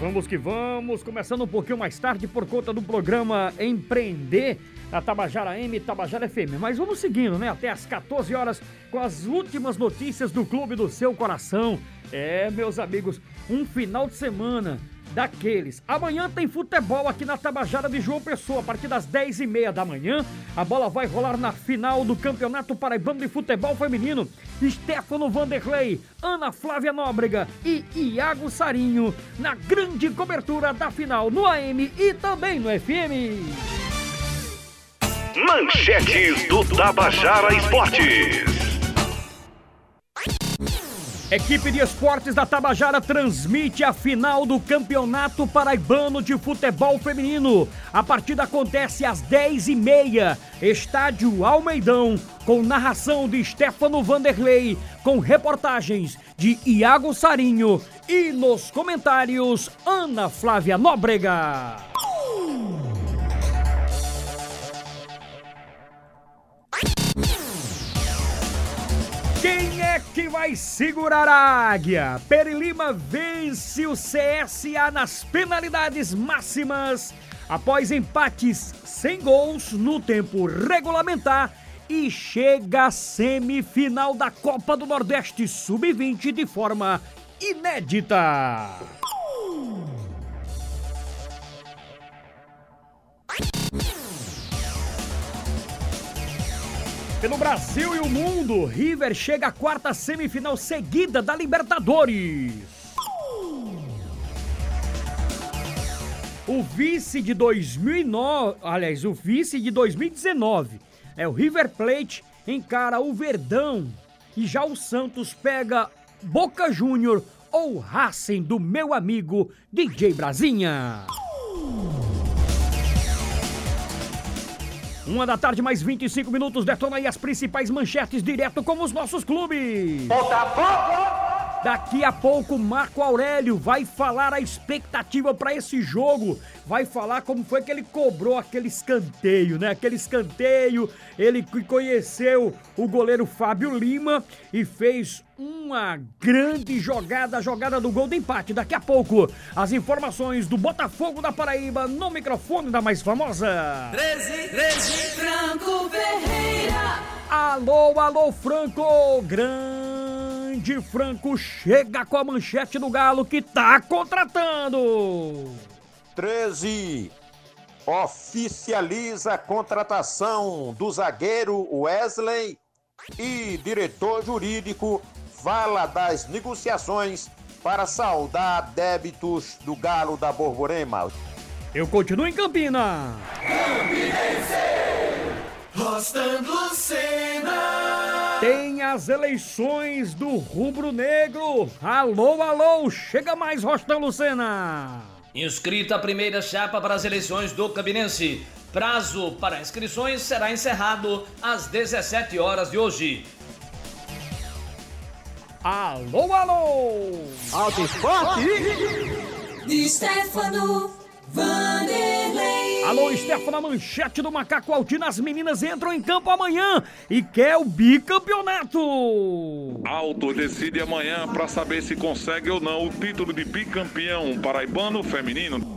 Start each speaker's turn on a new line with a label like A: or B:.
A: vamos que vamos, começando um pouquinho mais tarde por conta do programa Empreender a Tabajara M e Tabajara FM. Mas vamos seguindo, né? Até às 14 horas com as últimas notícias do Clube do Seu Coração. É, meus amigos, um final de semana daqueles. Amanhã tem futebol aqui na Tabajara de João Pessoa, a partir das 10h30 da manhã. A bola vai rolar na final do Campeonato Paraibano de Futebol Feminino. Stefano Vanderlei, Ana Flávia Nóbrega e Iago Sarinho na grande cobertura da final no AM e também no FM.
B: Manchetes do Tabajara Esportes.
A: Equipe de esportes da Tabajara transmite a final do Campeonato Paraibano de Futebol Feminino. A partida acontece às 10h30. Estádio Almeidão, com narração de Stefano Vanderlei, com reportagens de Iago Sarinho e nos comentários Ana Flávia Nóbrega. Quem é que vai segurar a águia? Perilima vence o CSA nas penalidades máximas após empates sem gols no tempo regulamentar e chega à semifinal da Copa do Nordeste Sub-20 de forma inédita. Pelo Brasil e o mundo, River chega à quarta semifinal seguida da Libertadores. O vice de 2009, aliás, o vice de 2019 é o River Plate encara o Verdão e já o Santos pega Boca Júnior ou Racing do meu amigo DJ Brasinha. Uma da tarde, mais 25 minutos. Detona aí as principais manchetes direto com os nossos clubes. Botafogo! Daqui a pouco, Marco Aurélio vai falar a expectativa para esse jogo. Vai falar como foi que ele cobrou aquele escanteio, né? Aquele escanteio. Ele conheceu o goleiro Fábio Lima e fez uma grande jogada, a jogada do gol do empate. Daqui a pouco, as informações do Botafogo da Paraíba no microfone da mais famosa.
C: 13, 13, Franco Ferreira.
A: Alô, alô, Franco! Grande Franco chega com a manchete do Galo que tá contratando!
D: 13 oficializa a contratação do zagueiro Wesley e diretor jurídico fala das negociações para saldar débitos do Galo da Borborema.
A: Eu continuo em Campina!
C: Rostando Lucena.
A: Tem as eleições do Rubro Negro. Alô, alô, chega mais, Rostão Lucena.
E: Inscrita a primeira chapa para as eleições do Campinense. Prazo para inscrições será encerrado às 17 horas de hoje.
A: Alô, alô.
D: Alto Esporte!
C: De Stefano Vanderlei.
A: Alô, Stefana Manchete do Macaco Altino. As meninas entram em campo amanhã e quer o bicampeonato.
F: Alto decide amanhã para saber se consegue ou não o título de bicampeão paraibano feminino.